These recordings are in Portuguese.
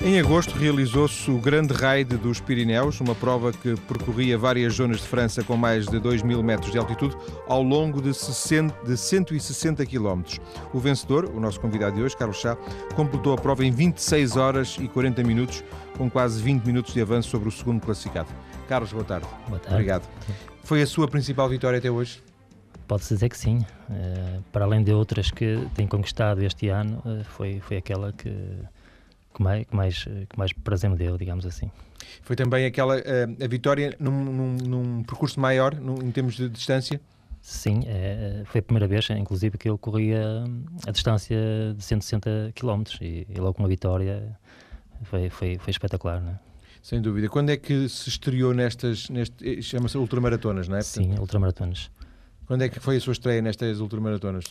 Em agosto realizou-se o Grande Raid dos Pirineus, uma prova que percorria várias zonas de França com mais de 2 mil metros de altitude ao longo de, 60, de 160 quilómetros. O vencedor, o nosso convidado de hoje, Carlos Chá, completou a prova em 26 horas e 40 minutos, com quase 20 minutos de avanço sobre o segundo classificado. Carlos, boa tarde. Boa tarde. Obrigado. Foi a sua principal vitória até hoje? Pode-se dizer que sim. Uh, para além de outras que tem conquistado este ano, uh, foi, foi aquela que que mais, que mais, que mais prazer me deu, digamos assim. Foi também aquela a, a vitória num, num, num, percurso maior, num, em termos de distância? Sim, é, foi a primeira vez, inclusive, que eu corria a distância de 160 km e, e logo com a vitória foi, foi, foi espetacular, não é? Sem dúvida. Quando é que se estreou nestas, neste, chama-se ultramaratonas, não é? Sim, ultramaratonas. Quando é que foi a sua estreia nestas ultramaratonas?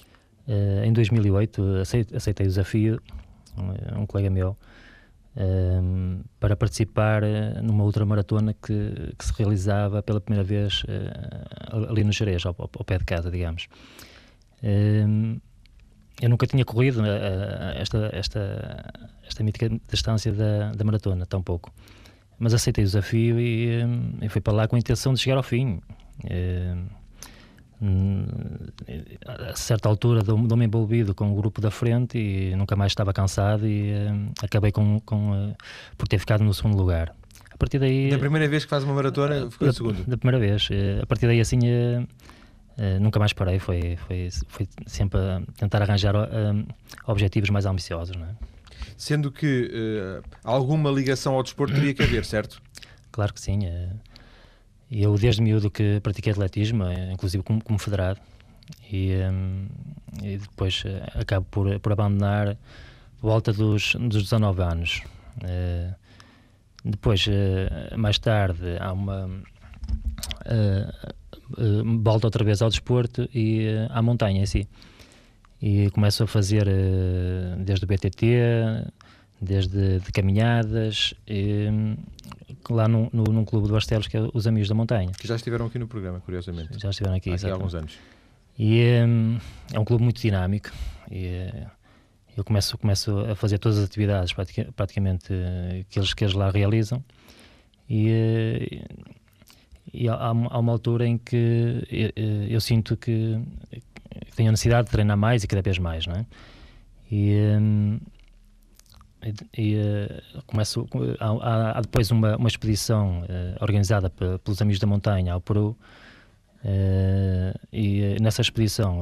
Uh, em 2008 aceitei, aceitei o desafio, um, um colega meu, um, para participar eh, numa ultramaratona que, que se realizava pela primeira vez uh, ali no Jerez, ao, ao, pé de casa, digamos. Um, eu nunca tinha corrido uh, esta, esta, esta mítica distância da, da maratona, tão pouco. Mas aceitei o desafio e, um, e fui para lá com a intenção de chegar ao fim. Uh, a certa altura dou-me envolvido com o grupo da frente e nunca mais estava cansado e uh, acabei com, com uh, por ter ficado no segundo lugar. A partir daí... Da primeira vez que faz uma maratona, ficou em segundo? Da primeira vez. Uh, a partir daí, assim, nunca mais parei. Foi, foi, foi sempre a tentar arranjar objetivos mais ambiciosos, não é? Sendo que alguma ligação ao desporto teria que haver, certo? Claro que sim. Eu, desde miúdo, que pratiquei atletismo, eh, inclusive como, como federado, e, um, e depois uh, acabo por, por abandonar volta dos, dos 19 anos. Uh, depois, uh, mais tarde, há uma. volta outra vez ao desporto e à montanha em si. E começo a fazer desde o BTT, desde de caminhadas, lá num, no, num clube de Barcelos que é os Amigos da Montanha. Que já estiveram aqui no programa, curiosamente. Já estiveram aqui, há alguns anos. E um, é um clube muito dinâmico e eu começo, começo a fazer todas as atividades praticamente que eles, que eles lá realizam e, e há, há, uma altura em que eu, eu sinto que, que tenho a necessidade de treinar mais e cada vez mais, não é? E, um, e, e uh, começo, há, há, depois uma, uma expedição uh, organizada pelos Amigos da Montanha ao Peru uh, e nessa expedição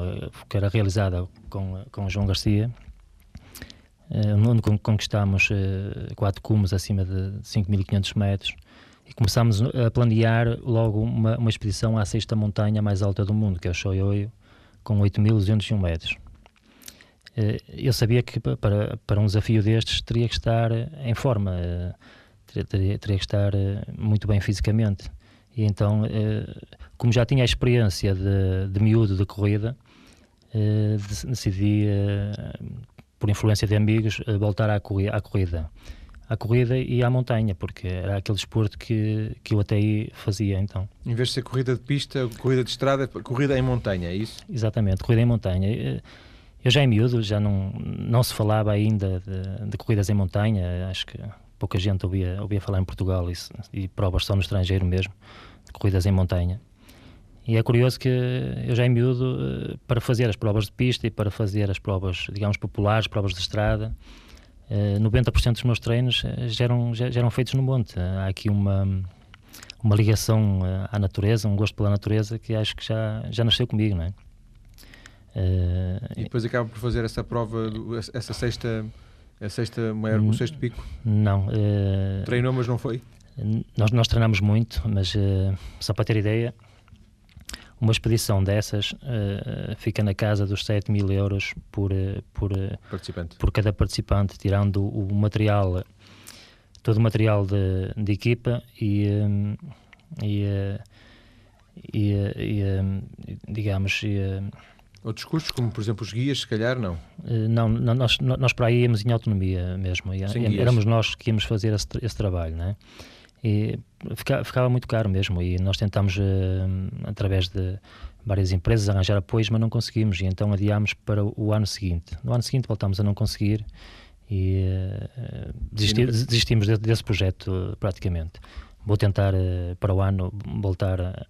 que era realizada com, com João Garcia onde conquistámos quatro cumes acima de 5.500 metros e começámos a planear logo uma, uma expedição à sexta montanha mais alta do mundo, que é o Shoyoyo, com 8.201 metros. Eh, eu sabia que para, para um desafio destes teria que estar em forma, eh, teria, teria que estar eh, muito bem fisicamente. E então, como já tinha a experiência de, de miúdo de corrida, decidi, por influência de amigos, voltar à, à corrida. À corrida e à montanha, porque era aquele desporto que, que eu até aí fazia então. Em vez de ser corrida de pista, corrida de estrada, corrida em montanha, é isso? Exatamente, corrida em montanha. Eu já em miúdo, já não, não se falava ainda de, de corridas em montanha, acho que pouca gente ouvia, ouvia falar em Portugal isso, e provas só no estrangeiro mesmo, de corridas em montanha. E é curioso que eu já em miúdo, eh, para fazer as provas de pista e para fazer as provas, digamos, populares, provas de estrada, 90% eh, dos meus treinos eh, já eram, já, eram feitos no monte. Há aqui uma, uma ligação à natureza, um gosto pela natureza que acho que já, já nasceu comigo, não é? Uh, e depois acaba por fazer essa prova, essa sexta, a sexta maior, o sexto pico? Não. Uh, Treinou, mas não foi? Nós, nós treinamos muito, mas uh, só para ter ideia, uma expedição dessas fica na casa dos 7 mil euros por, por, participante. por cada participante, tirando o, material, todo o material de, de equipa e, e, e, e digamos. E, Outros custos, como por exemplo os guias, se calhar não? Uh, não, nós, nós para aí íamos em autonomia mesmo. E, éramos nós que íamos fazer esse, esse trabalho, né? E ficava, ficava, muito caro mesmo. E nós tentámos, uh, através de várias empresas, arranjar apoios, mas não conseguimos. E então adiámos para o ano seguinte. No ano seguinte voltámos a não conseguir. e uh, desisti, desistimos de, desse projeto praticamente. Vou tentar para o ano voltar a,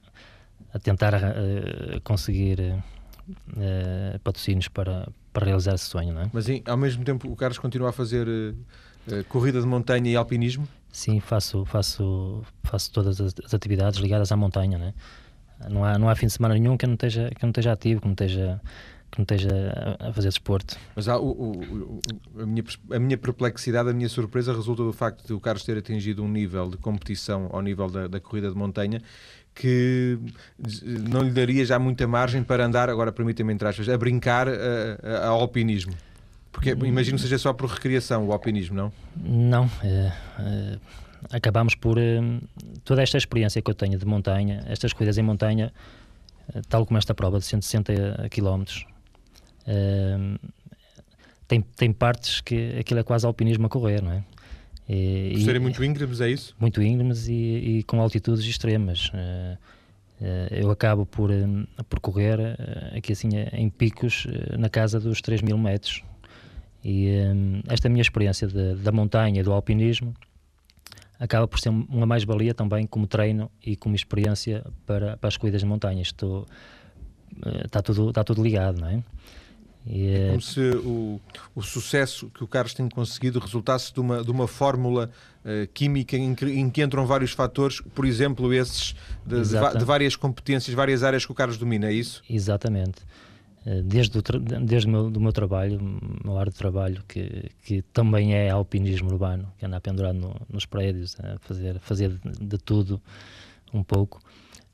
a tentar conseguir patrocínios para, para realizar esse sonho. Não é? Mas ao mesmo tempo o Carlos continua a fazer corrida de montanha e alpinismo? Sim, faço, faço, faço todas as, as atividades ligadas à montanha. Não, é? não, há, não há fim de semana nenhum que não esteja, que não esteja ativo, que não esteja que não esteja a fazer desporto. Mas há o, o, a, minha, a minha perplexidade, a minha surpresa resulta do facto de o Carlos ter atingido um nível de competição ao nível da, da corrida de montanha que não lhe daria já muita margem para andar, agora permitam-me entrar a brincar ao alpinismo. Porque imagino que seja só por recriação o alpinismo, não? Não. É, é, acabamos por. É, toda esta experiência que eu tenho de montanha, estas corridas em montanha, tal como esta prova de 160 km, tem, tem partes que aquilo é quase alpinismo a correr, não é? E, Por serem muito íngremes, é isso? Muito íngremes e, e com altitudes extremas. Uh, uh, eu acabo por, um, por correr uh, aqui assim em picos na casa dos 3 mil metros. E esta minha experiência de, da montanha e do alpinismo acaba por ser uma mais-valia também como treino e como experiência para, para as corridas de montanha. Estou, está, tudo, está tudo ligado, não é? É como se o, o sucesso que o Carlos tem conseguido resultasse de uma, de uma fórmula uh, química em que, em que, entram vários fatores, por exemplo, esses de, de, de, várias competências, várias áreas que o Carlos domina, é isso? Exatamente. Eh, desde, o, desde o meu, do meu trabalho, o meu área de trabalho, que, que também é alpinismo urbano, que anda pendurado no, nos prédios, a fazer, fazer de tudo um pouco.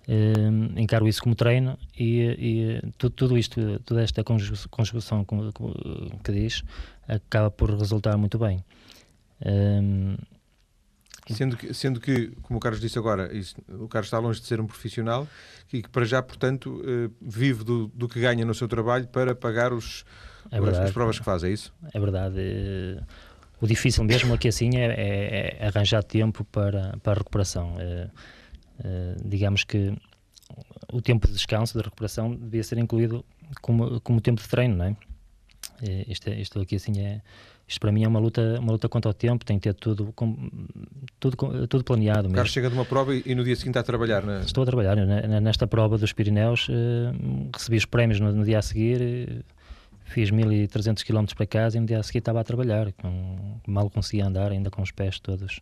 Uh, encaro isso como treino e, e tudo, tudo, isto, toda esta conjugação que diz, acaba por resultar muito bem. Um, Sendo que, sendo que, como o Carlos disse agora, isso, o Carlos está longe de ser um profissional e que para já, portanto, uh, vive do, do, que ganha no seu trabalho para pagar os, é verdade, as provas que faz, é isso? É verdade. Uh, o difícil mesmo aqui assim é, é, é, arranjar tempo para, para a recuperação. Eh, digamos que o tempo de descanso, de recuperação, devia ser incluído como, como tempo de treino, não é? Uh, isto, é, isto aqui assim é isto para mim é uma luta uma luta contra o tempo tem que ter tudo com, tudo tudo planeado o Carlos chega de uma prova e, e, no dia seguinte está a trabalhar né? estou a trabalhar né? nesta prova dos Pirineus uh, recebi os prémios no, no dia a seguir uh, fiz 1300 km para casa e no dia a seguir estava a trabalhar com, mal conseguia andar ainda com os pés todos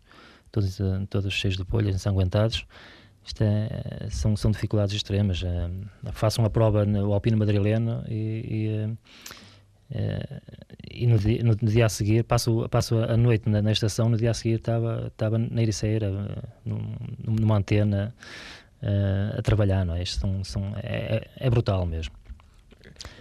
todos, todos cheios de bolhas ensanguentados isto é, são, são dificuldades extremas. É, faço uma prova no Alpino Madrileno e, e, é, e no, dia, no, dia, a seguir, passo, passo a noite na, na, estação, no dia a seguir estava, na Ericeira, num, numa antena, uh, a trabalhar. Não é? Isto são, são, é, é, brutal mesmo.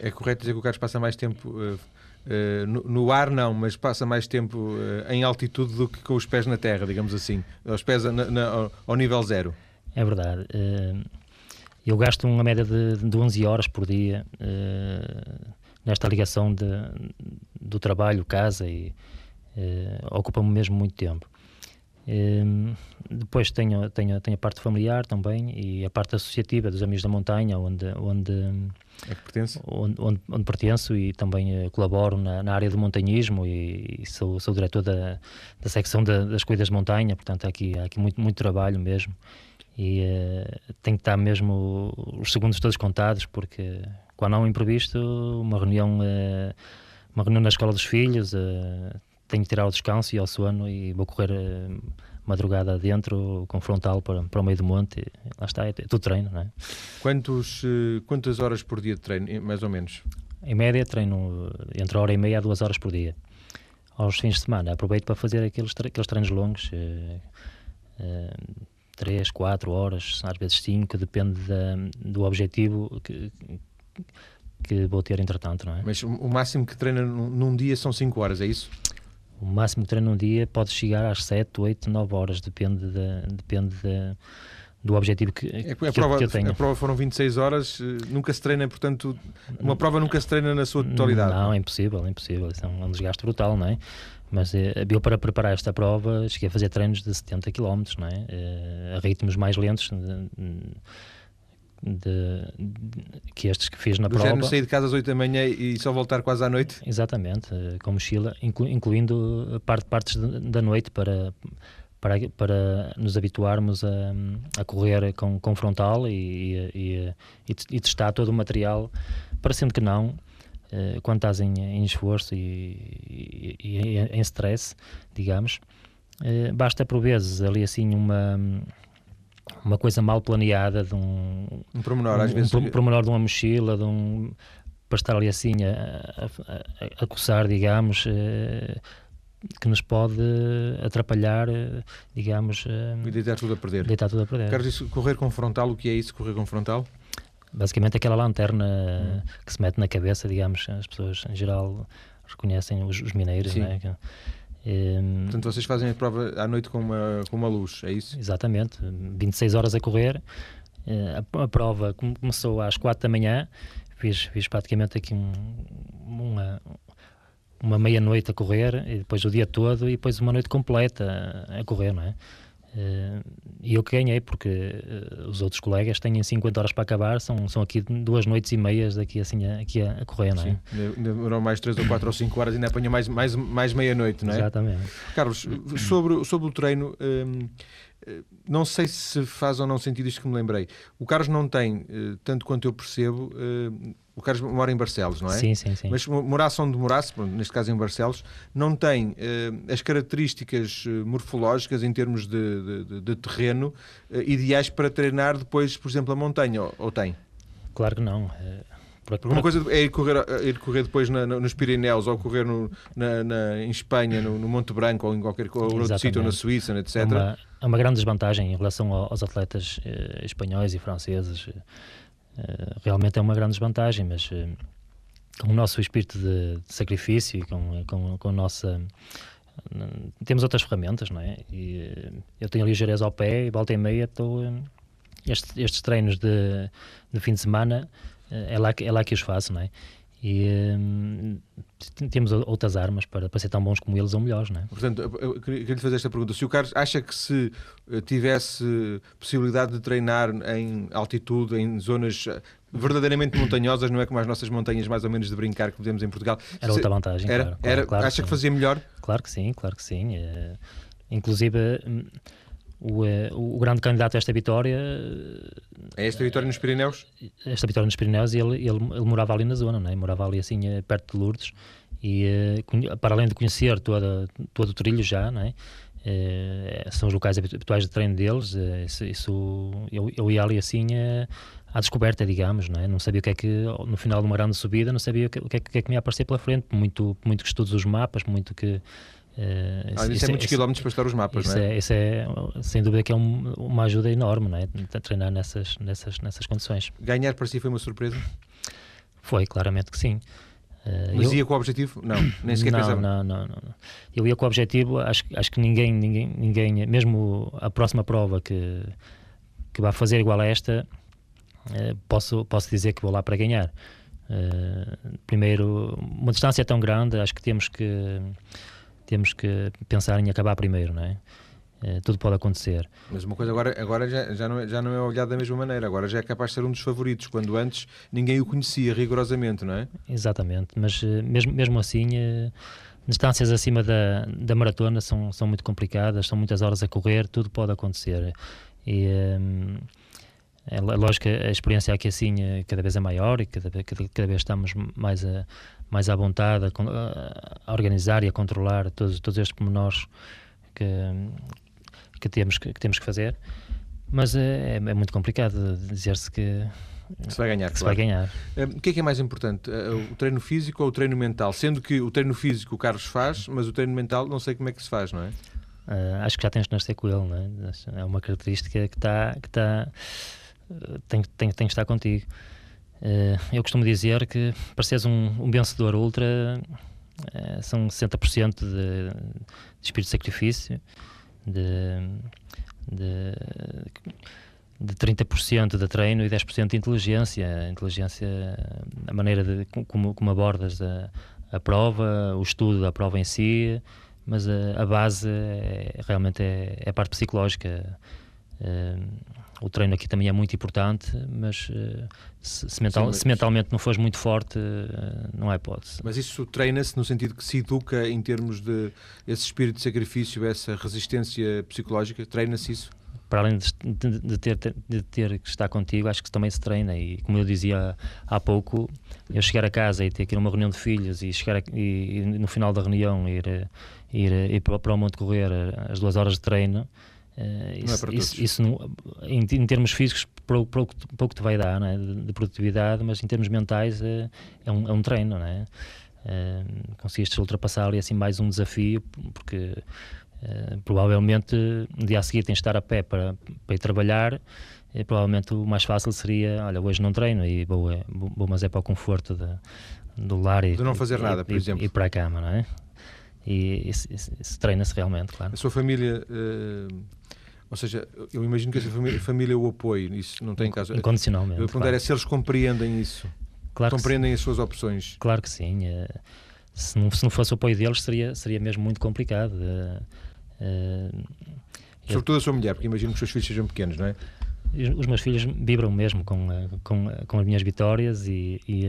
É correto dizer que o Carlos passa mais tempo. Uh, uh, no, no, ar não, mas passa mais tempo em altitude do que com os pés na terra, digamos assim, os pés na, na, ao nível zero. É verdade. Eh, eu gasto uma média de, de 11 horas por dia eh, nesta ligação de, do trabalho, casa e eh, ocupa-me mesmo muito tempo. depois tenho, tenho, tenho a parte familiar também e a parte associativa dos Amigos da Montanha, onde, onde, é onde, onde, onde, pertenço e também colaboro na, na, área do montanhismo e, e sou, sou diretor da, da secção das corridas de montanha, portanto há aqui, há aqui muito, muito trabalho mesmo e uh, tem que estar mesmo os segundos todos contados porque quando há um imprevisto uma reunião uh, uma reunião na escola dos filhos uh, tenho que tirar o descanso e ao sono e vou correr madrugada adentro com frontal para, para o meio do monte lá está, é, é tudo treino não é? Quantos, quantas horas por dia de treino, mais ou menos? Em média treino entre a hora e meia a duas horas por dia aos fins de semana aproveito para fazer aqueles, aqueles treinos longos 3, 4 horas, às vezes 5, depende da, do objetivo que, que vou ter entretanto, não é? Mas o máximo que treina num dia são 5 horas, é isso? O máximo que treina num dia pode chegar às 7, 8, 9 horas, depende, de, depende de, do objetivo que, é, que, a prova, que eu tenho. A prova foram 26 horas, eh, nunca se treina, portanto, uma prova nunca se treina na sua totalidade. Não, é impossível, é impossível, isso é um desgaste brutal, não é? Mas eh, eu, para preparar esta prova, cheguei a fazer treinos de 70 km, não é? Eh, a ritmos mais lentos, de, de, que estes que fiz na Do prova. sair de casa às 8 da manhã e só voltar quase à noite? Exatamente, com mochila, inclu, incluindo parte, partes da noite para, para, para nos habituarmos a, a correr com, com frontal e, e, e, e testar todo o material, parecendo que não, eh, quando estás em, em esforço e, e, e, em stress, digamos, eh, basta por vezes ali assim uma uma coisa mal planeada de um um promenor, um, às vezes um promenor de uma mochila, de um para estar ali assim a, a, a coçar, digamos, eh, que nos pode atrapalhar, digamos. E deitar tudo a perder. Deitar tudo a perder. Queres dizer, correr com frontal, o que é isso, correr com frontal? Basicamente aquela lanterna hum. que se mete na cabeça, digamos, as pessoas em geral reconhecem os, os mineiros, Sim. né? Um, Portanto, vocês fazem a prova à noite com uma, com uma luz, é isso? Exatamente, 26 horas a correr. Eh, a, a prova começou às 4 da manhã, fiz, fiz praticamente aqui um, uma, uma meia-noite a correr, e depois o dia todo, e depois uma noite completa a correr, não é? E eu que ganhei, porque uh, os outros colegas têm 50 horas para acabar, são, são aqui duas noites e meias aqui, assim, aqui a, a correr, não é? Sim, demorou mais 3 ou 4 ou 5 horas, ainda apanhou mais, mais, mais meia-noite, não é? Exatamente. Carlos, sobre, sobre o treino, um, não sei se faz ou não sentido isto que me lembrei. O Carlos não tem, tanto quanto eu percebo, o Carlos mora em Barcelos, não é? Sim, sim, sim. Mas morasse onde morasse, neste caso em Barcelos, não tem as características morfológicas em termos de, de, de terreno ideais para treinar depois, por exemplo, a montanha, ou, ou tem? Claro que não. Uma coisa é ir correr, ir correr depois na, nos Pirineus ou correr no, na, na, em Espanha, no, no, Monte Branco ou em qualquer ou outro sítio, ou na Suíça, etc. É uma, é uma grande desvantagem em relação aos atletas espanhóis e franceses eh, realmente é uma grande desvantagem, mas uh, com o nosso espírito de, de sacrifício e com, com, com a nossa. Uh, temos outras ferramentas, não é? E, eu tenho Jerez ao pé e volta e meia estou. Estes, estes, treinos de, de fim de semana é lá, que, é lá que os faço, não é? e hum, temos outras armas para, para ser tão bons como eles ou melhores, não é? Portanto, eu queria lhe fazer esta pergunta. Se o Carlos acha que se eh, tivesse possibilidade de treinar em altitude, em zonas eh, verdadeiramente montanhosas, não é como as nossas montanhas mais ou menos de brincar que podemos em Portugal. Era outra vantagem, era, claro, era, claro, acha que fazia melhor? Claro que sim, claro que sim. É, inclusive hum, o, eh, o grande candidato a esta vitória. É esta vitória nos Pirineus? Esta vitória nos Pirineus, e ele, ele, ele morava ali na zona, não é? morava ali assim eh, perto de Lourdes, e eh, para além de conhecer toda, todo o trilho já, não é? são os locais habituais de treino deles. Isso, isso eu, eu, ia ali assim à descoberta, digamos, não é? Não sabia o que é que, no final de uma grande subida, não sabia o que, o que, é, que, é que me ia aparecer pela frente. Muito, muito que estudo os mapas, muito que Uh, ah, isso, isso, é muitos quilómetros para estar os mapas, isso não é? é? Isso é, sem dúvida que é um, uma ajuda enorme, não é? Treinar nessas, nessas, nessas condições. Ganhar para si foi uma surpresa? Foi, claramente que sim. Uh, Mas eu... ia com o objetivo? Não, nem sequer não, pensava. Não, não, não, Eu ia com o objetivo, acho, acho que ninguém, ninguém, ninguém, mesmo a próxima prova que, que vai fazer igual a esta, uh, posso, posso dizer que vou lá para ganhar. Uh, primeiro, uma distância tão grande, acho que temos que temos que pensar em acabar primeiro, não é? Uh, tudo pode acontecer. Mas uma coisa agora, agora já, já, não é, já não é olhado da mesma maneira, agora já é capaz de ser um dos favoritos, quando antes ninguém o conhecia rigorosamente, não é? Exatamente, mas uh, mesmo, mesmo assim, uh, distâncias acima da, da maratona são, são muito complicadas, são muitas horas a correr, tudo pode acontecer. E, é lógico que a experiência aqui assim cada vez é maior e cada, cada, cada vez estamos mais a, mais à vontade a, a, organizar e a controlar todos, todos estes pormenores que, que, temos, que, que temos que fazer. Mas é, é muito complicado dizer-se que se vai ganhar. Claro. Se vai ganhar. O que é que é mais importante? O treino físico ou o treino mental? Sendo que o treino físico o Carlos faz, mas o treino mental não sei como é que se faz, não é? Uh, acho que já tens de nascer com ele, não é? É uma característica que está. Que está tem, que estar contigo. Uh, eu costumo dizer que para seres um, um vencedor ultra uh, são 60% de, de espírito de sacrifício, de, de, de 30% de treino e 10% de inteligência. Inteligência, a maneira de como, como abordas a, a prova, o estudo da prova em si, mas a, a base é, realmente é, é, a parte psicológica o treino aqui também é muito importante, mas se, se, mental, Sim, mas... se mentalmente não fores muito forte, não há hipótese. Mas isso treina-se no sentido que se educa em termos de esse espírito de sacrifício, essa resistência psicológica? Treina-se isso? para além de, de, de, ter, de ter que estar contigo, acho que também se treina. E como eu dizia há pouco, eu chegar a casa e ter que ir a uma reunião de filhos e, chegar a, e, e, no final da reunião ir, ir, ir para o Monte Correr as duas horas de treino. Uh, isso, não é isso, isso não, em, em, termos físicos, pouco, pouco, pouco te vai dar é? de, de, produtividade, mas em termos mentais uh, é, um, é um treino. Não é? Uh, conseguiste ultrapassar ali assim mais um desafio, porque Uh, provavelmente no dia a seguir tens de estar a pé para, para ir trabalhar e provavelmente o mais fácil seria olha, hoje não treino e vou, vou mas é para o conforto de, do lar e, de não fazer e, nada, por e, exemplo e para a cama, não é? E isso treina-se realmente, claro. A sua família uh... Ou seja, eu imagino que a família, família o apoie, isso não tem caso. Incondicionalmente. Eu perguntar claro. é se eles compreendem isso. Claro compreendem as suas opções. Claro que sim. Eh, se não, se não fosse o apoio deles, seria, seria mesmo muito complicado. Uh, Sobretudo a sua mulher, porque imagino que os seus filhos sejam pequenos, não é? Os meus filhos vibram mesmo com, eh, com, eh, com as minhas vitórias e, e,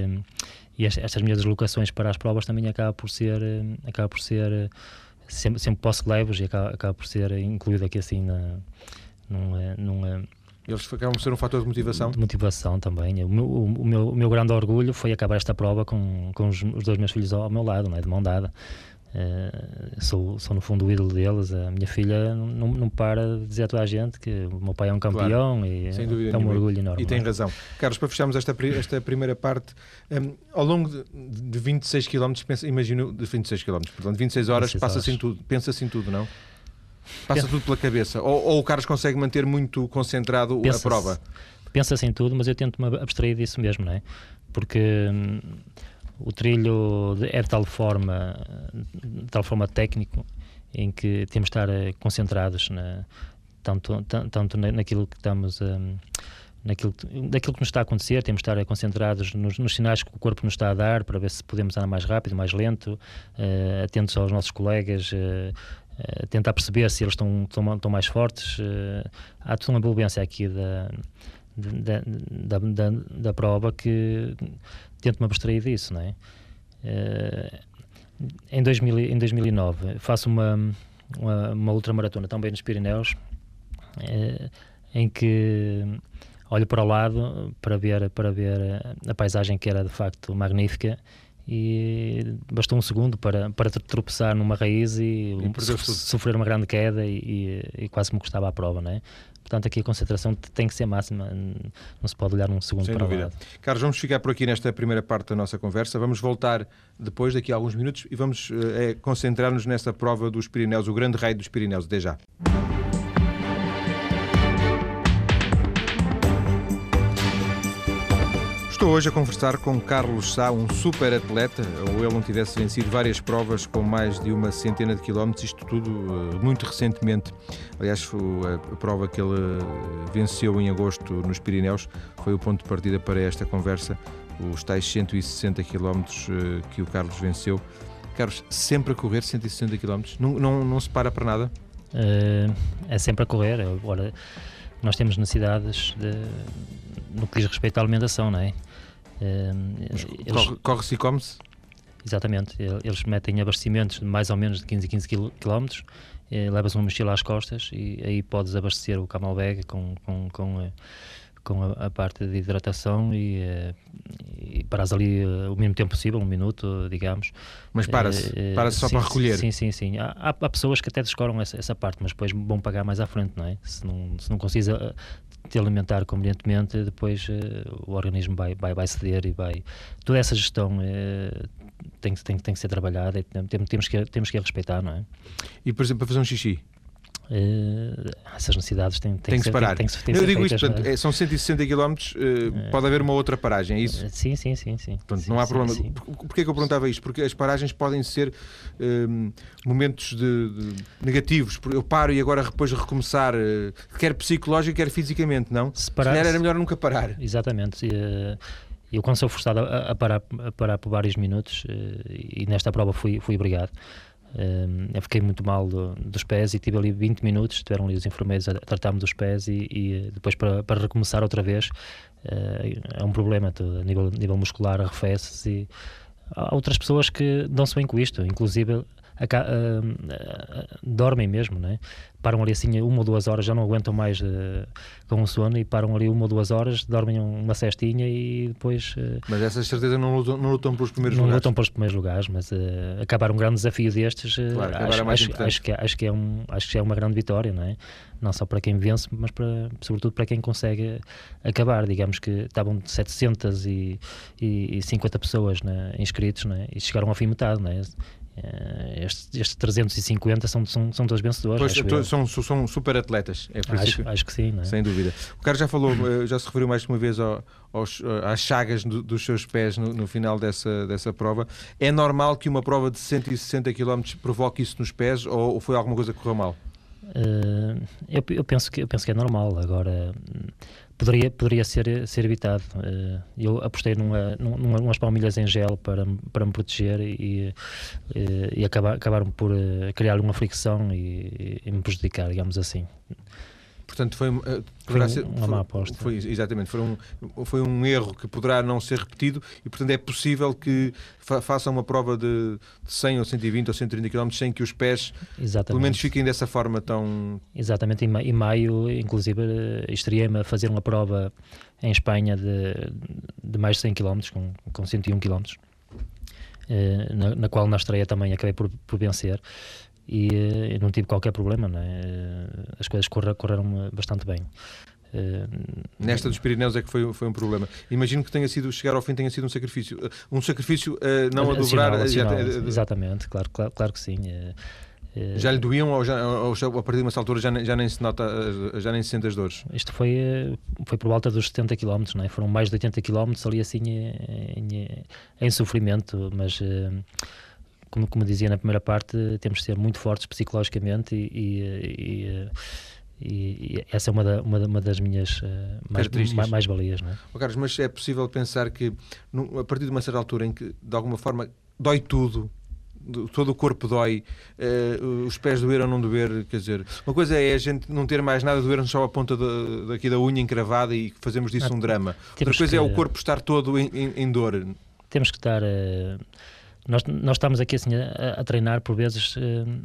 e estas minhas deslocações para as provas também acaba por ser, acaba por ser sempre, sempre posso levar e acaba, acaba por ser incluído aqui assim na, num, num, eles acabam por ser um fator de motivação? De motivação também. O meu, o meu, o meu grande orgulho foi acabar esta prova com, com os, os dois meus filhos ao meu lado, não é? de mão dada. Uh, sou, sou no fundo o ídolo deles. A minha filha não, não para de dizer a toda a gente que o meu pai é um campeão claro, e é um nenhuma. orgulho enorme. E tem é? razão. Carlos, para fecharmos esta, esta primeira parte, um, ao longo de, de 26 km, pensa, imagino, de 26 km, portanto, 26 horas, passa-se em tudo, pensa-se em tudo, não? Passa tudo pela cabeça. Ou, ou, o Carlos consegue manter muito concentrado a prova? Pensa-se em tudo, mas eu tento-me abstrair disso mesmo, não é? Porque. Hum, o trilho é de tal forma, de tal forma técnico em que temos de estar eh, concentrados na, tanto, tanto naquilo que estamos a, naquilo, daquilo que nos está a acontecer, temos de estar concentrados nos, nos, sinais que o corpo nos está a dar para ver se podemos andar mais rápido, mais lento, uh, atentos aos nossos colegas, uh, tentar perceber se eles estão, estão, estão mais fortes. Há toda uma envolvência aqui da, da, da, da, prova que tento-me abstrair disso, não é? Uh, em, 2000, em 2009 faço uma, uma, uma ultramaratona também nos Pirineus uh, em que olho para o lado para ver, para ver a paisagem que era de facto magnífica e bastou um segundo para, para tropeçar numa raiz e, e sofrer uma grande queda e, e, e, quase me custava a prova, não é? Portanto, aqui a concentração tem que ser máxima, não se pode olhar um segundo Sem para dúvida. o lado. Carlos, vamos ficar por aqui nesta primeira parte da nossa conversa. Vamos voltar depois, daqui a alguns minutos, e vamos é, concentrar-nos nessa prova dos Pirineus, o grande raio dos Pirineus. Até já. Estou hoje a conversar com Carlos Sá, um super atleta, ou ele não tivesse vencido várias provas com mais de uma centena de quilómetros, isto tudo eh, muito recentemente. Aliás, a prova que ele eh, venceu em agosto nos Pirineus, foi o ponto de partida para esta conversa, os tais 160 quilómetros eh, que o Carlos venceu. Carlos, sempre a correr 160 quilómetros? Não, não, não se para para nada? É sempre a correr. Agora, nós temos necessidades de, no que diz respeito à alimentação, não é? Eles... Corre-se e come-se? Exatamente, eles metem abastecimentos de mais ou menos de 15 a 15 km, eh, levas uma mochila às costas e aí podes abastecer o camelback com, com, com, eh, com a, a, parte de hidratação e, eh, e paras ali o mínimo tempo possível, um minuto, digamos. Mas para-se? para-se só sim, para recolher? Sim, sim, sim. Há, há, pessoas que até descoram essa, essa, parte, mas depois vão pagar mais à frente, não é? Se não, se não consegues te alimentar convenientemente, depois uh, o organismo vai, vai, vai ceder e vai. Toda essa gestão uh, tem, tem, tem que ser trabalhada e temos que, temos que a respeitar, não é? E, por exemplo, para fazer um xixi? Uh, essas necessidades têm, têm, tem que, ser, parar. Eu digo feitas, isto, portanto, é? são 160 km, uh, pode haver uma outra paragem, é isso? Sim, sim, sim. sim. Portanto, sim, não há sim, problema. Sim. Porquê que eu perguntava isto? Porque as paragens podem ser uh, momentos de, de negativos. Eu paro e agora depois recomeçar, quer psicológico, quer fisicamente, não? Se, parar, Se era melhor nunca parar. Exatamente. Eu, quando sou forçado a, a, parar, a parar por vários minutos, e nesta prova fui, fui obrigado, Uh, eu fiquei muito mal do, dos pés e tive ali 20 minutos, estiveram ali os enfermeiros a tratar-me dos pés e, e, depois para, para recomeçar outra vez uh, é um problema, a nível, nível muscular arrefece e há outras pessoas que dão-se bem com isto, inclusive dormem mesmo, né? param ali assim uma ou duas horas, já não aguentam mais uh, com o sono e param ali uma ou duas horas, dormem uma cestinha e depois. Uh, mas essas certeza não lutam, não lutam pelos primeiros não lugares? Não lutam pelos primeiros lugares, mas uh, acabar um grande desafio destes, claro, acho, é acho, acho, que, acho, que é um, acho que é uma grande vitória, não é? Não só para quem vence, mas para, sobretudo para quem consegue acabar. Digamos que estavam 750 pessoas né, inscritos né, e chegaram ao fim metade. Né? Estes, estes 350 são, são, são todos vencedores. Pois, são, são super atletas. É acho, acho que sim. É? Sem dúvida. O cara já falou, eh, já se referiu mais de uma vez ao, aos, eh, às chagas do, dos seus pés no, no, final dessa, dessa prova. É normal que uma prova de 160 km provoque isso nos pés ou, ou foi alguma coisa que correu mal? Uh, eu, eu, penso que, eu penso que é normal. Agora poderia, poderia ser, ser evitado. Eh, eu apostei numa, numa, numas palmilhas em gel para, para me proteger e, e, e acabar, acabaram por eh, criar uma fricção e, e me prejudicar, digamos assim. Portanto, foi, uh, foi ser, uma má aposta. Foi, exatamente, foi um, foi um erro que poderá não ser repetido e, portanto, é possível que fa façam uma prova de, de 100 ou 120 ou 130 km sem que os pés, exatamente. pelo menos, fiquem dessa forma tão. Exatamente, em, maio, inclusive, estreiei-me a fazer uma prova em Espanha de, de mais de 100 km, com, com 101 km. Uh, na, na, qual na estreia também acabei por, por vencer e uh, não tive qualquer problema, é? Uh, as coisas correram, correram bastante bem. Uh, Nesta dos Pirineus é que foi, foi um problema. Imagino que tenha sido, chegar ao fim tenha sido um sacrifício. Um sacrifício não a dobrar. Exatamente, claro, claro, claro que sim. Já lhe doíam ou, já, ou a partir de uma altura já, já nem se nota, já nem se sente as dores? Isto foi, foi por volta dos 70 km, não é? Foram mais de 80 km ali assim em, em sofrimento, mas como, como dizia na primeira parte, temos de ser muito fortes psicologicamente e, e, e e, essa é uma, da, uma, uma das minhas uh, mais, mais, mais, valias. Não é? Oh, Carlos, mas é possível pensar que a partir de uma certa altura em que de alguma forma dói tudo, todo o corpo dói, uh, os pés doer ou não doer, quer dizer, uma coisa é a gente não ter mais nada, doer só a ponta de, daqui da unha encravada e fazemos disso ah, um drama. Outra coisa que, é o corpo estar todo em, em, em dor. Temos que estar. Uh, nós, nós estamos aqui assim a, a treinar por vezes uh,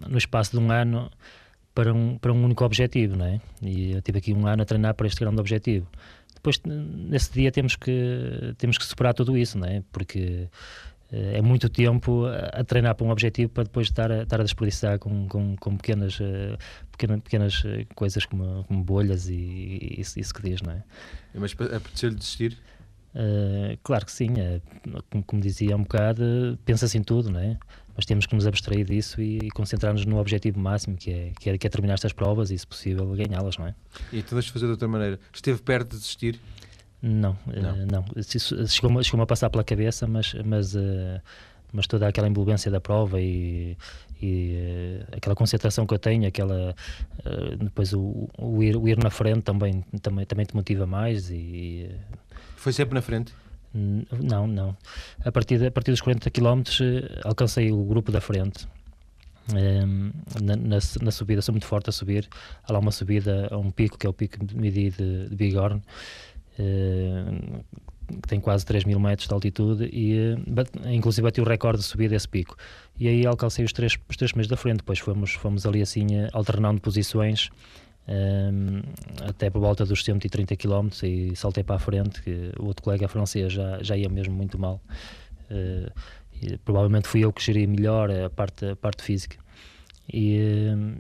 no espaço de um ano para um, para um único objetivo, não é? E eu tive aqui um ano a treinar para este grande objetivo. Depois, nesse dia, temos que, temos que superar tudo isso, não é? Porque uh, é muito tempo a, treinar para um objetivo para depois estar a, estar a desperdiçar com, com, com pequenas, uh, pequenas, pequenas coisas como, como bolhas e, e isso, isso que diz, não é? Mas apeteceu-lhe desistir? Uh, claro que sim, é, como, como, dizia há um bocado, pensa-se em tudo, não é? Mas temos que nos abstrair disso e, e concentrar-nos no objetivo máximo, que é, que é, que é terminar estas provas e, se possível, ganhá-las, não é? E tu deixas fazer de outra maneira. Esteve perto de desistir? Não, não. Uh, não. Chegou-me chegou a passar pela cabeça, mas, mas, uh, mas toda aquela envolvência da prova e, e uh, aquela concentração que eu tenho, aquela depois o, o, ir, o ir na frente também, também, também te motiva mais e foi sempre na frente? Não, não. A partir, de, a partir dos 40 km eh, alcancei o grupo da frente. Um, ehm, na, na, na, subida, sou muito forte a subir. Há lá uma subida a um pico, que é o pico de Midi de, de Bigorne, uh, que tem quase 3 mil metros de altitude, e uh, inclusive bati o recorde de subida desse pico. E aí alcancei os três, os três primeiros da frente. Depois fomos, fomos ali assim, alternando posições um, até por volta dos 130 km e saltei para a frente, que o outro colega francês já, já ia mesmo muito mal. Uh, provavelmente fui eu que geri melhor a parte, a parte física. E,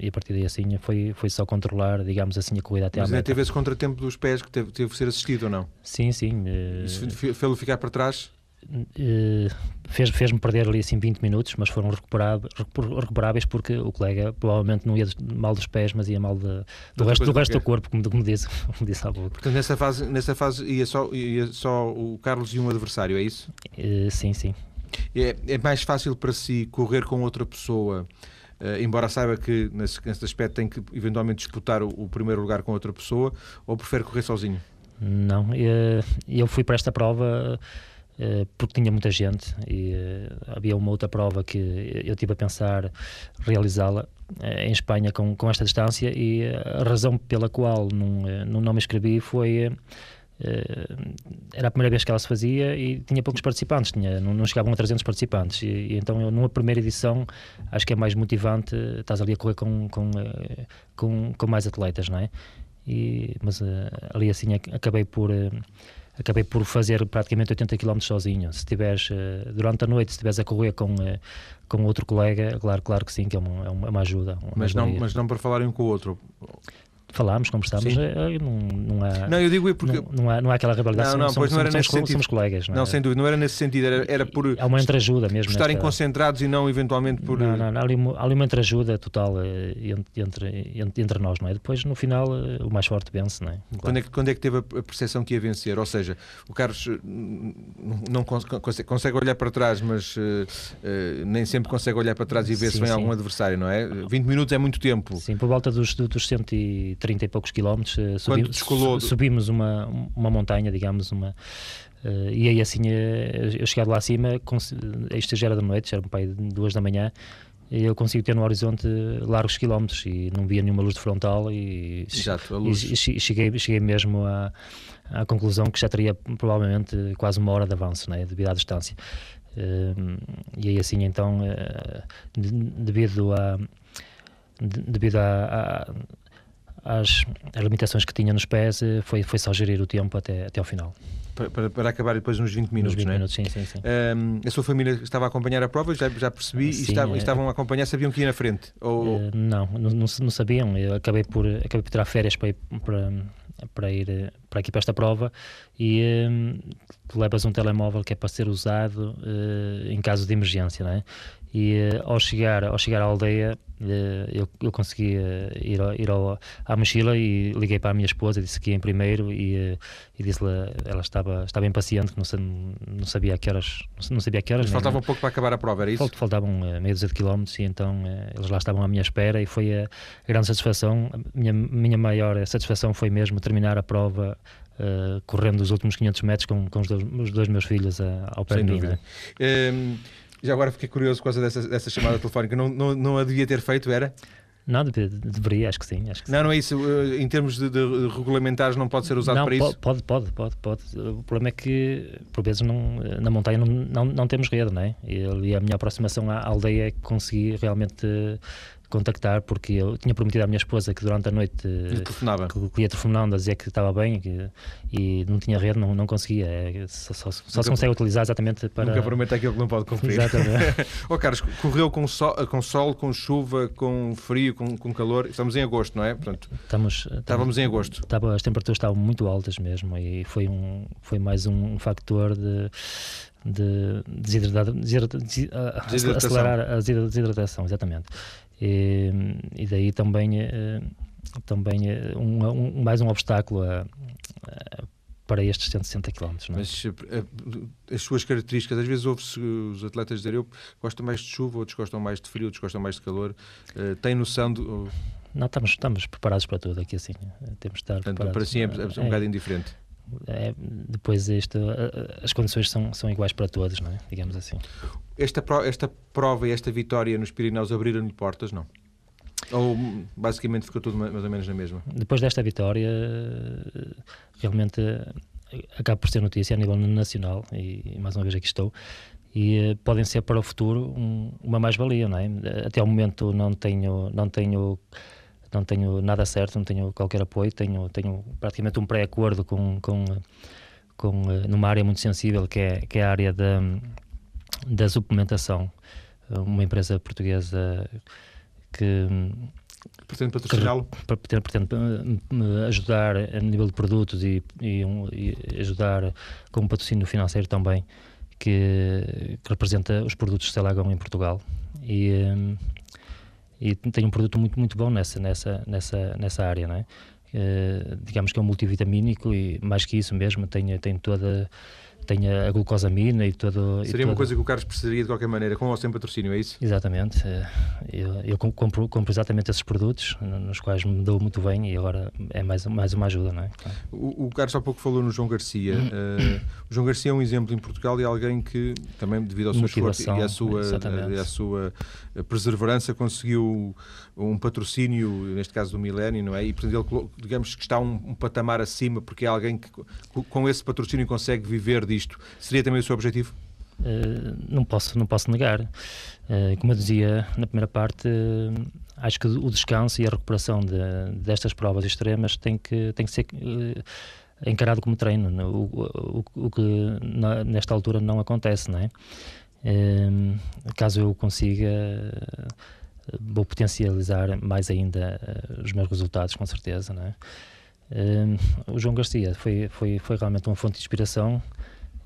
e, a partir daí assim foi, foi só controlar, digamos assim, a corrida até Mas à meta. teve esse contratempo dos pés que teve, teve ser assistido ou não? Sim, sim. Uh, Isso fez-lo ficar para trás? Uh, fez, fez-me perder ali assim 20 minutos, mas foram recuperáveis porque o colega provavelmente não ia mal dos pés, mas ia mal de, do, resto, do resto do corpo, como, como, disse, como disse há pouco. Portanto, nessa fase, nessa fase ia, só, ia só o Carlos e um adversário, é isso? Uh, sim, sim. É, é mais fácil para si correr com outra pessoa Uh, embora saiba que nesse, nesse, aspecto tem que eventualmente disputar o, o, primeiro lugar com outra pessoa, ou prefere correr sozinho? Não, eu, eu fui para esta prova porque tinha muita gente e havia uma outra prova que eu tive a pensar realizá-la em Espanha com, com esta distância e a razão pela qual não, não, me inscrevi foi era a primeira vez que ela se fazia e tinha poucos participantes, tinha, não, não chegavam a 300 participantes. E, e, então, eu, numa primeira edição, acho que é mais motivante, estás ali a correr com, com, com, com, mais atletas, não é? E, mas uh, ali assim acabei por. Acabei por fazer praticamente 80 km sozinho. Se tiveres, durante a noite, se estiveres a correr com, com outro colega, claro, claro que sim, que é uma, é uma ajuda. Uma mas, não, mas não para falarem um com o outro falámos, conversámos, eh, não, não há. Não, eu digo porque. Não, não, há, não há aquela rivalidade. Não, não, somos, pois não era somos, nesse somos, sentido. Somos colegas, não, não é? sem dúvida, não era nesse sentido, era, era por. Há uma entreajuda mesmo. Estarem nesta... concentrados e não eventualmente por. Não, não, não há, ali, há ali uma entreajuda total eh, entre, entre, entre nós, não é? Depois, no final, eh, o mais forte vence, não é? Claro. Quando, é que, quando é que teve a percepção que ia vencer? Ou seja, o Carlos não consegue, consegue olhar para trás, mas uh, uh, nem sempre consegue olhar para trás e ver sim, se vem sim. algum adversário, não é? 20 minutos é muito tempo. Sim, por volta dos, dos 130 e poucos quilómetros. Uh, Quando descolou... subimos uma, uma montanha, digamos, uma. Uh, e aí assim, uh, eu chegado lá acima, isto já era da noite, já era um pai de duas da manhã, e eu consigo ter no horizonte largos quilómetros e não via nenhuma luz de frontal e, Exato, e, e cheguei, cheguei mesmo à, à conclusão que já teria provavelmente quase uma hora de avanço, né, devido à distância. Uh, e aí assim então, devido a devido a às, às, limitações que tinha nos pés, eh, foi, foi só gerir o tempo até, até ao final. Para, para, para acabar depois uns 20 minutos, 20 não é? minutos, sim, sim, sim. Um, a sua família estava a acompanhar a prova, já, já percebi, sim, e estavam, é... estavam a acompanhar, sabiam que ia na frente? Ou... Uh, não, não, não, não, sabiam. Eu acabei por, acabei por tirar férias para ir, para, para ir para aqui para esta prova e um, levas um telemóvel que é para ser usado uh, em caso de emergência, não é? E uh, ao, chegar, ao chegar à aldeia, uh, eu, eu consegui uh, ir, ao, ir ao, à mochila e liguei para a minha esposa, disse que ia em primeiro e, e disse-lhe, ela estava, estava impaciente, que não, não sabia a que horas. Não sabia a que horas Mas faltava um pouco para acabar a prova, era isso? Faltavam meia dúzia de quilómetros e então eles lá estavam à minha espera e foi a grande satisfação. A minha, minha maior satisfação foi mesmo terminar a prova Uh, correndo os últimos 500 metros com, com os, dois, os dois meus filhos uh, ao pé Sem de mim. Né? Um, já agora fiquei curioso por causa dessa, dessa chamada telefónica. Não, não, não a devia ter feito, era? Não, deveria, acho que sim. Acho que não, sim. não é isso. Eh, em termos de, de, regulamentares, não pode ser usado não, para pode, isso? Pode, pode, pode, pode. O problema é que, por vezes, não, na montanha não, não, não temos rede, não é? E a minha aproximação à aldeia é que consegui realmente contactar porque eu tinha prometido à minha esposa que durante a noite telefonava. que, que ia telefonando a dizer que estava bem que, e não tinha rede, não, não conseguia. É, só, só, só se consegue utilizar exatamente para. Nunca promete aquilo que não pode cumprir. Exatamente. oh, Carlos, correu com sol, com, sol, com chuva, com frio, com, com calor. Estamos em agosto, não é? Portanto, estamos, estávamos em agosto. Estava, as temperaturas estavam muito altas mesmo e foi, um, foi mais um factor de de desidratar, desidratação. acelerar a desidratação, exatamente. E, e daí também, eh, também eh, um, um, mais um obstáculo a, a, para estes 160 km. Não é? Mas eh, as suas características, às vezes ouve-se os atletas dizer eu gostam mais de chuva, outros gostam mais de frio, outros gostam mais de calor. Tem noção do. Não, estamos, estamos preparados para tudo aqui assim. Temos de estar Portanto, preparados. Para si é, é um é, bocado indiferente. É, depois isto, as condições são, são iguais para todos, não é? digamos assim. Esta, esta prova e esta vitória nos Pirineus abriram-lhe portas, não? Ou basicamente ficou tudo mais ou menos na mesma? Depois desta vitória, realmente acaba por ser notícia a nível nacional e mais uma vez aqui estou e podem ser para o futuro um, uma mais-valia, não é? Até ao momento não tenho, não tenho não tenho nada certo, não tenho qualquer apoio, tenho, tenho praticamente um pré-acordo com, com, com, eh, numa área muito sensível que é, que é a área da, da suplementação. Uma empresa portuguesa que pretende patrociná-lo? Pretende, eh, ajudar a nível de produtos e, e, e ajudar com um patrocínio financeiro também que, que representa os produtos Celagão em Portugal. E, eh, e tem um produto muito muito bom nessa nessa nessa nessa área, não é? Uh, digamos que é um multivitamínico e mais que isso mesmo tem tem toda tem a glucosamina e todo. Seria e uma todo... coisa que o Carlos precisaria de qualquer maneira, com ou sem patrocínio, é isso? Exatamente. Eh, eu, eu compro, compro, exatamente esses produtos, nos quais me dou muito bem e agora é mais, mais uma ajuda, não é? O, o Carlos há pouco falou no João Garcia. Uh, o João Garcia é um exemplo em Portugal e alguém que, também devido ao seu esforço e à sua, e à sua perseverança, conseguiu um patrocínio, neste caso do Milénio, não é? E, portanto, ele, digamos que está um, um patamar acima, porque é alguém que, com esse patrocínio, consegue viver disto. Seria também o seu objetivo? Uh, não posso não posso negar uh, como eu dizia na primeira parte uh, acho que o descanso e a recuperação de, destas provas extremas tem que tem que ser encarado como treino né? o, o, o que na, nesta altura não acontece não é caso eu consiga vou potencializar mais ainda os meus resultados com certeza não é? o João Garcia foi foi foi realmente uma fonte de inspiração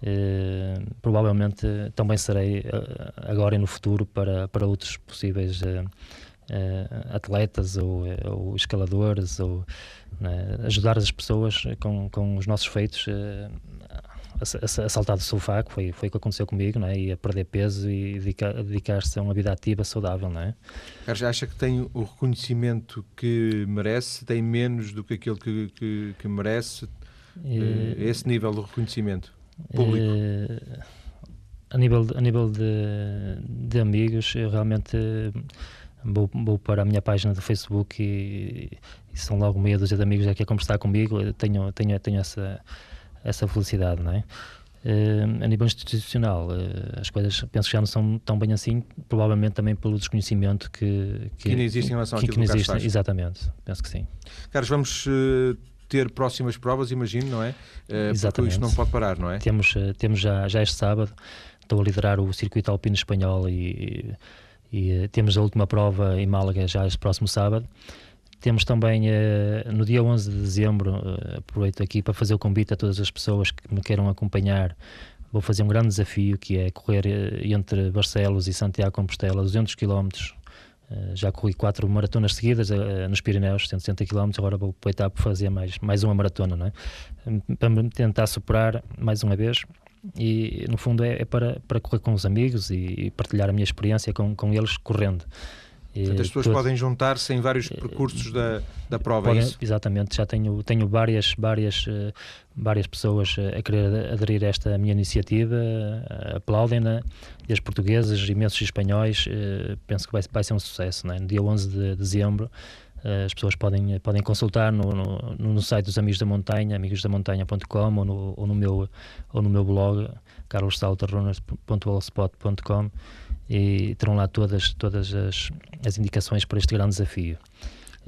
Uh, provavelmente também serei uh, agora e no futuro para, para outros possíveis uh, atletas ou, ou, escaladores ou né, ajudar as pessoas com, com os nossos feitos a, saltar do sofá, que foi, foi o que aconteceu comigo, né, e a perder peso e dedicar-se a uma vida ativa saudável. É? Carlos, acha que tem o reconhecimento que merece, tem menos do que aquilo que, que, que merece? esse nível de reconhecimento? Público? Uh, a nível, a nível de, de amigos, eu realmente vou, vou para a minha página do Facebook e, e são logo meia dúzia de amigos aqui a conversar comigo. Eu tenho, tenho, tenho essa, essa felicidade, não é? Uh, a nível institucional, uh, as coisas penso que já não são tão bem assim, provavelmente também pelo desconhecimento que, que, que não existe em relação que, àquilo que, que existe, Exatamente, penso que sim. Carlos, vamos uh, ter próximas provas, imagino, não é? Uh, Exatamente. Porque isto não pode parar, não é? Temos, uh, temos já, já este sábado, estou a liderar o circuito alpino espanhol e, e, e uh, temos a última prova em Málaga já este próximo sábado. Temos também no dia 11 de dezembro, aproveito aqui para fazer o convite a todas as pessoas que me queiram acompanhar. Vou fazer um grande desafio que é correr entre Barcelos e Santiago Compostela 200 km já corri quatro maratonas seguidas uh, nos Pirineus, 160 km, agora vou para fazer mais, mais uma maratona, não é? para me tentar superar mais uma vez. E no fundo é, é para, para correr com os amigos e, e, partilhar a minha experiência com, com eles correndo. Portanto, as pessoas todo... podem juntar-se em vários percursos da, da prova, é podem, é isso? Exatamente, já tenho, tenho várias, várias, várias pessoas a querer aderir a esta minha iniciativa, aplaudem-na, e as portuguesas, imensos espanhóis, penso que vai, vai ser um sucesso. Né? No dia 11 de dezembro, as pessoas podem, podem consultar no, no, no, site dos Amigos da Montanha, amigosdamontanha.com ou no, ou, no meu, ou no meu blog, carlossalterrunas.blogspot.com e terão lá todas, todas as, as indicações para este grande desafio.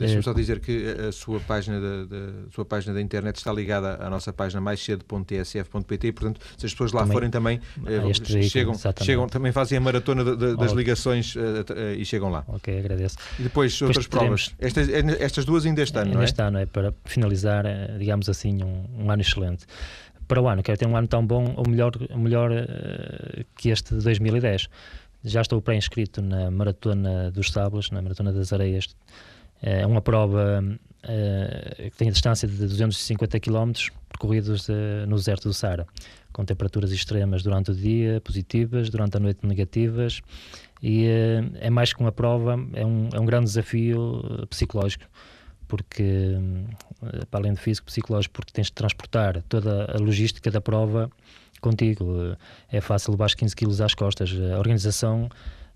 Deixa-me só dizer que a sua página, da, da, sua página da internet está ligada à nossa página mais cedo.tsf.pt e, portanto, se as pessoas lá também, forem também, eh, chegam, chegam, também fazem a maratona de, de, das ligações eh, eh, e chegam lá. Ok, agradeço. E depois, depois outras provas. Estas, estas duas ainda este ano, não é? Este ano é para finalizar, digamos assim, um, um ano excelente para o ano. Quero ter um ano tão bom ou melhor, melhor uh, que este de 2010. Já estou pré-inscrito na Maratona dos Sábados, na Maratona das Areias. É uma prova uh, que tem a distância de 250 km percorridos uh, no deserto do Saara, com temperaturas extremas durante o dia, positivas, durante a noite negativas. E uh, é mais que uma prova, é um, é um grande desafio psicológico porque para além de físico psicológico porque tens de transportar toda a logística da prova contigo. É fácil levar 15 quilos às costas. A organização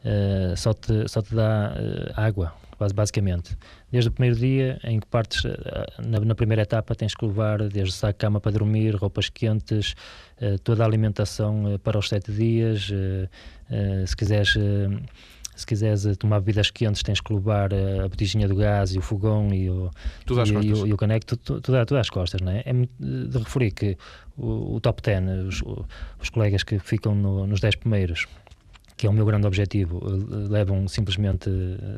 uh, só, te, só te dá uh, água, basicamente. Desde o primeiro dia, em que partes, uh, na, na, primeira etapa, tens que levar desde saco de cama para dormir, roupas quentes, toda a alimentação para os sete dias. se quiseres se quiseres eh, tomar bebidas quentes, tens que levar eh, a botijinha do gás e o fogão e o, tudo e. E, o, e o caneco, tudo, tudo, tudo às costas. Não é? é de referir que o, o top 10, os, os, colegas que ficam no, nos 10 primeiros, que é o meu grande objetivo, eh, levam simplesmente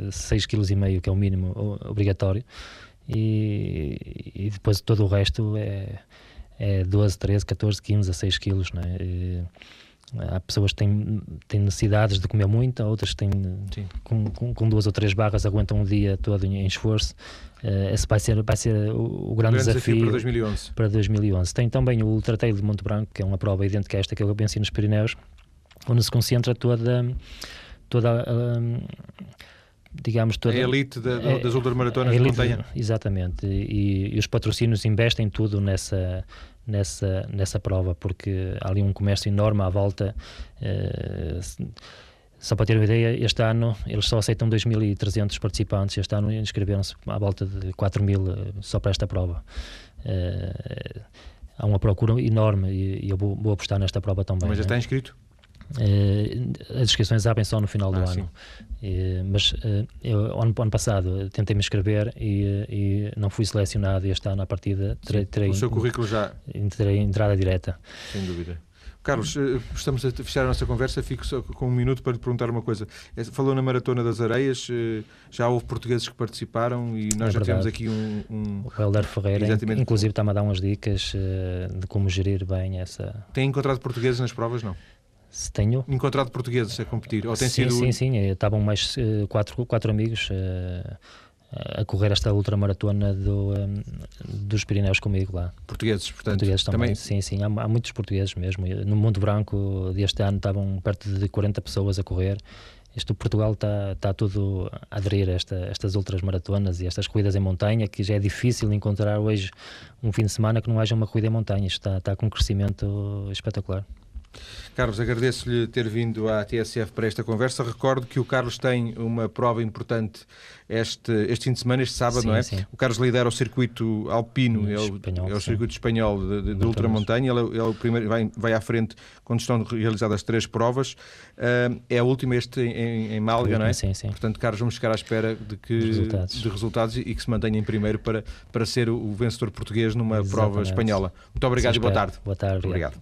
6,5 kg, que é o mínimo obrigatório, e, e depois todo o resto é, é 12, 13, 14, 15 a 6 kg. Não é? E, Há pessoas que têm, têm necessidades de comer muito, outras que têm, com, com, com, duas ou três barras aguentam um dia todo em, esforço. Uh, esse vai ser, vai ser o, o grande, grande desafio, desafio, para 2011. Para 2011. Tem também o Ultra Trail de Monte Branco, que é uma prova idêntica a esta que eu venci nos Pirineus, onde se concentra toda, toda a. Um, digamos toda a elite da, é, das ultramaratonas de montanha exatamente e, e, os patrocínios investem tudo nessa nessa, nessa prova, porque há ali um comércio enorme à volta. Uh, só para ter uma ideia, este ano eles só aceitam 2.300 participantes. Este ano inscreveram-se à volta de 4.000 eh, só para esta prova. Uh, há uma procura enorme e, e eu vou, vou, apostar nesta prova também. Mas já está inscrito? Uh, as inscrições abrem só no final do ah, ano. Uh, mas uh, eu, ano, ano passado, tentei me inscrever e, e, não fui selecionado. Este ano, a partida, terei, terei, o seu currículo já. Terei entrada direta. Sem dúvida. Carlos, estamos a fechar a nossa conversa. Fico só com um minuto para lhe perguntar uma coisa. Falou na Maratona das Areias, já houve portugueses que participaram e nós é já temos aqui um. um... O Helder Ferreira, Exatamente. inclusive, está-me a dar umas dicas de como gerir bem essa. Tem encontrado portugueses nas provas? Não? Se tenho. Encontrado portugueses a competir? Ou tem sim, sido... sim, sim. Eh, estavam mais uh, quatro, quatro amigos uh, a correr esta ultramaratona do, um, dos Pirineus comigo lá. Portugueses, portanto. Portugueses também, também... sim, sim. Há, há, muitos portugueses mesmo. No Mundo Branco deste ano estavam perto de 40 pessoas a correr. Este Portugal está, está tudo a aderir a esta, estas outras maratonas e estas corridas em montanha, que já é difícil encontrar hoje um fim de semana que não haja uma corrida em montanha. Está, está com um crescimento espetacular. Carlos, agradeço-lhe ter vindo à TSF para esta conversa. Recordo que o Carlos tem uma prova importante este, este fim de semana, este sábado, sim, não é? Sim. O Carlos lidera o circuito alpino, é o, espanhol, é o circuito espanhol de, de, de ultramontanha. Ele, ele é o primeiro, vai, vai à frente quando estão realizadas três provas. Uh, é a última este em, em Málaga, última, não é? Sim, sim. Portanto, Carlos, vamos ficar à espera de, que, resultados, de resultados e, que se mantenha em primeiro para, para ser o vencedor português numa Exatamente. prova espanhola. Muito obrigado e boa tarde. Boa tarde. obrigado.